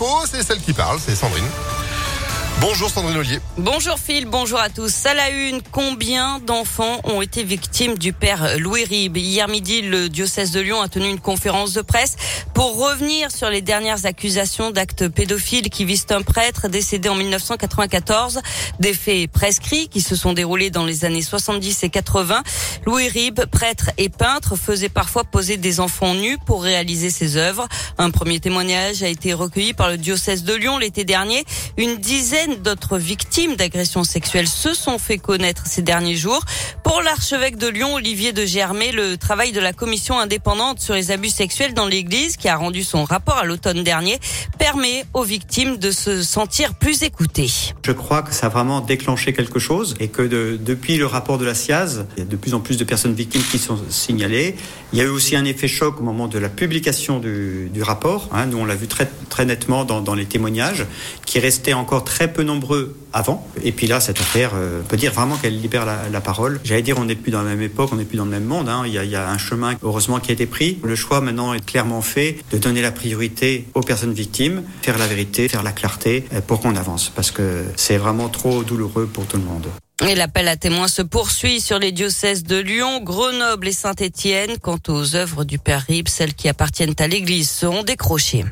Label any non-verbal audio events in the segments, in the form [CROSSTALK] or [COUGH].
Oh, c'est celle qui parle, c'est Sandrine. Bonjour Sandrine Ollier. Bonjour Phil, bonjour à tous. À la une, combien d'enfants ont été victimes du père Louis Rib Hier midi, le diocèse de Lyon a tenu une conférence de presse pour revenir sur les dernières accusations d'actes pédophiles qui visent un prêtre décédé en 1994. Des faits prescrits qui se sont déroulés dans les années 70 et 80. Louis Rib, prêtre et peintre, faisait parfois poser des enfants nus pour réaliser ses œuvres. Un premier témoignage a été recueilli par le diocèse de Lyon l'été dernier. Une dizaine d'autres victimes d'agressions sexuelles se sont fait connaître ces derniers jours. Pour l'archevêque de Lyon, Olivier de Germay, le travail de la commission indépendante sur les abus sexuels dans l'église, qui a rendu son rapport à l'automne dernier, permet aux victimes de se sentir plus écoutées. Je crois que ça a vraiment déclenché quelque chose et que de, depuis le rapport de la SIAZ, il y a de plus en plus de personnes victimes qui sont signalées. Il y a eu aussi un effet choc au moment de la publication du, rapport. Hein, nous, on l'a vu très, très nettement dans, dans les témoignages, qui restaient encore très peu nombreux avant. Et puis là, cette affaire, euh, peut dire vraiment qu'elle libère la, la parole. J'allais dire, on n'est plus dans la même époque, on n'est plus dans le même monde. Hein. Il, y a, il, y a, un chemin, heureusement, qui a été pris. Le choix maintenant est clairement fait de donner la priorité aux personnes victimes, faire la vérité, faire la clarté euh, pour qu'on avance. Parce que c'est vraiment trop douloureux pour tout le monde. Et l'appel à témoins se poursuit sur les diocèses de Lyon, Grenoble et Saint-Étienne. Quant aux œuvres du Père Rib, celles qui appartiennent à l'Église seront décrochées.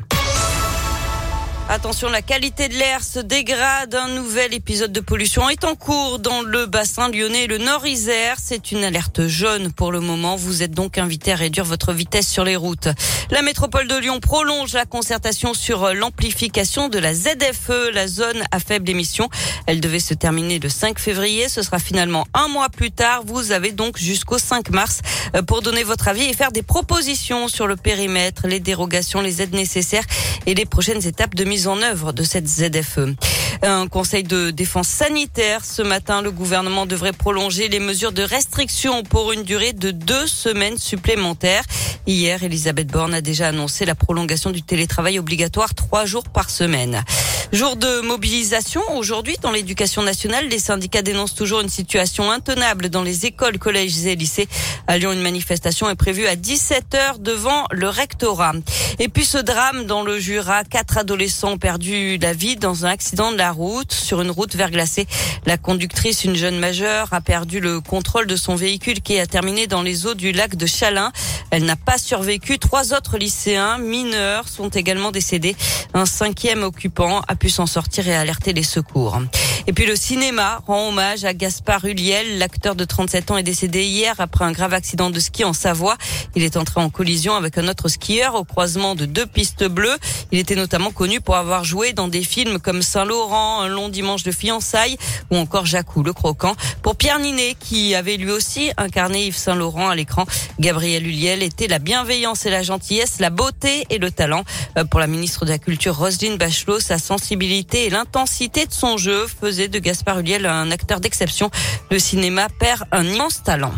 Attention, la qualité de l'air se dégrade. Un nouvel épisode de pollution est en cours dans le bassin lyonnais le Nord-Isère. C'est une alerte jaune pour le moment. Vous êtes donc invité à réduire votre vitesse sur les routes. La métropole de Lyon prolonge la concertation sur l'amplification de la ZFE, la zone à faible émission. Elle devait se terminer le 5 février. Ce sera finalement un mois plus tard. Vous avez donc jusqu'au 5 mars pour donner votre avis et faire des propositions sur le périmètre, les dérogations, les aides nécessaires et les prochaines étapes de mise en œuvre de cette ZFE. Un conseil de défense sanitaire ce matin, le gouvernement devrait prolonger les mesures de restriction pour une durée de deux semaines supplémentaires. Hier, Elisabeth Borne a déjà annoncé la prolongation du télétravail obligatoire trois jours par semaine. Jour de mobilisation aujourd'hui dans l'éducation nationale. Les syndicats dénoncent toujours une situation intenable dans les écoles, collèges et lycées. À Lyon, une manifestation est prévue à 17h devant le rectorat. Et puis ce drame dans le Jura, quatre adolescents ont perdu la vie dans un accident de la route sur une route verglacée. La conductrice, une jeune majeure, a perdu le contrôle de son véhicule qui a terminé dans les eaux du lac de Chalin. Elle n'a pas survécu. Trois autres lycéens mineurs sont également décédés. Un cinquième occupant a pu s'en sortir et alerter les secours. Et puis le cinéma rend hommage à Gaspard Huliel. L'acteur de 37 ans est décédé hier après un grave accident de ski en Savoie. Il est entré en collision avec un autre skieur au croisement de deux pistes bleues. Il était notamment connu pour avoir joué dans des films comme Saint-Laurent, Un long dimanche de fiançailles ou encore Jacou le croquant. Pour Pierre Ninet, qui avait lui aussi incarné Yves Saint-Laurent à l'écran, Gabriel Huliel était la bienveillance et la gentillesse, la beauté et le talent. Euh, pour la ministre de la Culture, Roselyne Bachelot, sa sensibilité et l'intensité de son jeu de Gaspard Huliel un acteur d'exception. Le cinéma perd un immense talent.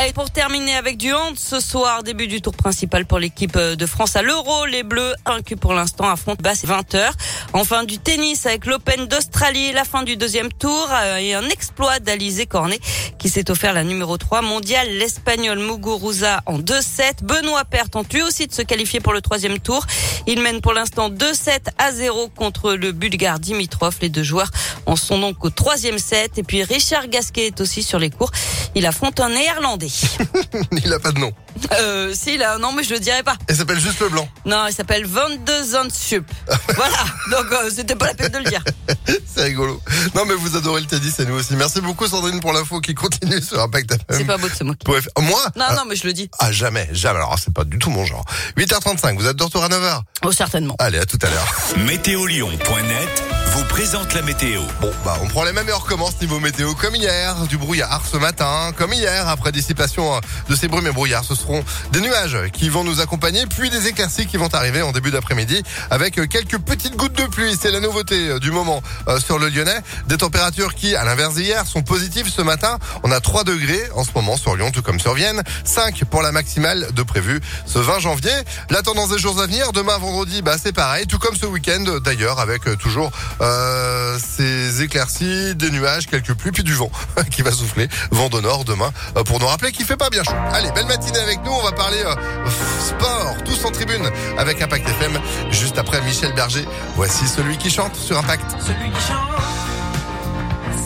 Allez, pour terminer avec du hand, ce soir, début du tour principal pour l'équipe de France à l'Euro. Les Bleus, inclus pour l'instant, affrontent basse 20h. Enfin, du tennis avec l'Open d'Australie, la fin du deuxième tour euh, et un exploit d'Alizé Cornet qui s'est offert la numéro 3 mondiale. L'Espagnol Muguruza en 2-7. Benoît Père tente lui aussi de se qualifier pour le troisième tour. Il mène pour l'instant 2-7 à 0 contre le Bulgare Dimitrov. Les deux joueurs en sont donc au troisième set. Et puis Richard Gasquet est aussi sur les cours. Il affronte un néerlandais. [LAUGHS] il a pas de nom. Euh, si, un nom, mais je le dirai pas. Il s'appelle juste le blanc. Non, il s'appelle Van de Zandsup. [LAUGHS] voilà. Donc, euh, c'était pas la peine de le dire. [LAUGHS] c'est rigolo. Non, mais vous adorez le tennis et nous aussi. Merci beaucoup, Sandrine, pour l'info qui continue sur Impact FM. C'est pas beau de se moquer. Moi? Non, non, mais je le dis. Ah, jamais, jamais. Alors, c'est pas du tout mon genre. 8h35, vous êtes de retour à 9h? Oh, certainement. Allez, à tout à l'heure. Météolion.net vous présente la météo. Bon, bah, on prend les mêmes et on recommence niveau météo comme hier. Du brouillard ce matin, comme hier, après dissipation euh, de ces brumes et brouillards. Ce des nuages qui vont nous accompagner, puis des éclaircies qui vont arriver en début d'après-midi avec euh, quelques petites gouttes de pluie. C'est la nouveauté euh, du moment sur le Lyonnais. Des températures qui, à l'inverse d'hier, sont positives ce matin. On a 3 degrés en ce moment sur Lyon, tout comme sur Vienne. 5 pour la maximale de prévu ce 20 janvier. La tendance des jours à venir, demain vendredi, bah, c'est pareil, tout comme ce week-end d'ailleurs, avec toujours euh, ces éclaircies, des nuages, quelques pluies, puis du vent [LAUGHS] qui va souffler. Vent de nord demain, pour nous rappeler qu'il fait pas bien chaud. Allez, belle matinée avec avec nous. On va parler euh, sport, tous en tribune avec Impact FM. Juste après Michel Berger, voici celui qui chante sur Impact. Celui qui chante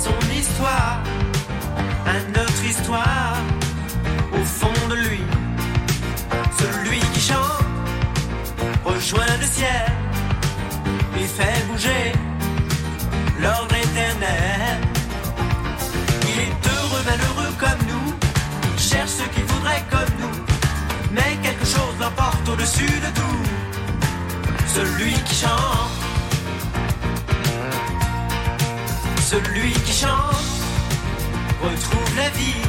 son histoire, à notre histoire, au fond de lui. Celui qui chante rejoint le ciel Celui qui chante. Celui qui chante retrouve la vie,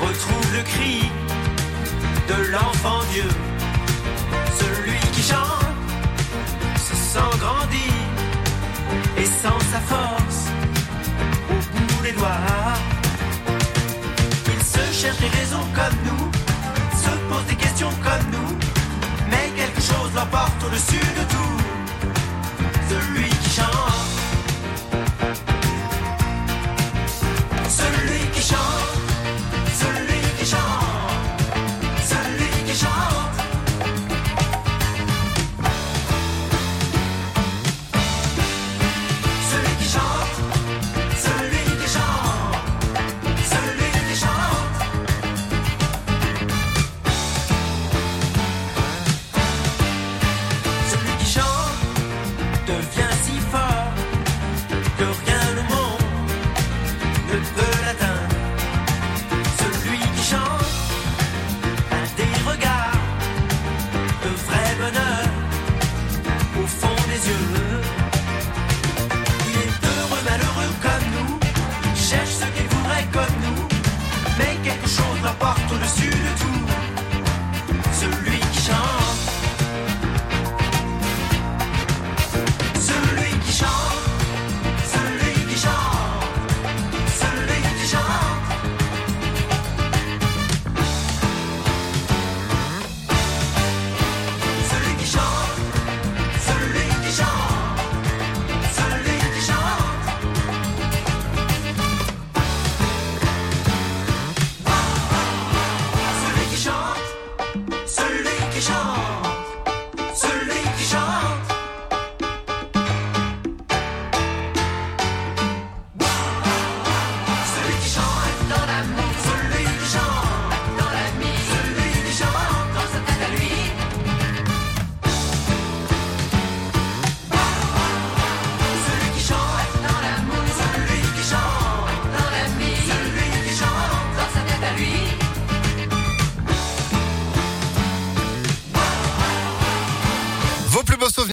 retrouve le cri de l'enfant Dieu. Celui qui chante se sent grandir et sent sa force au bout des doigts. Il se cherche des raisons comme nous, se pose des questions comme nous, l'emporte au-dessus de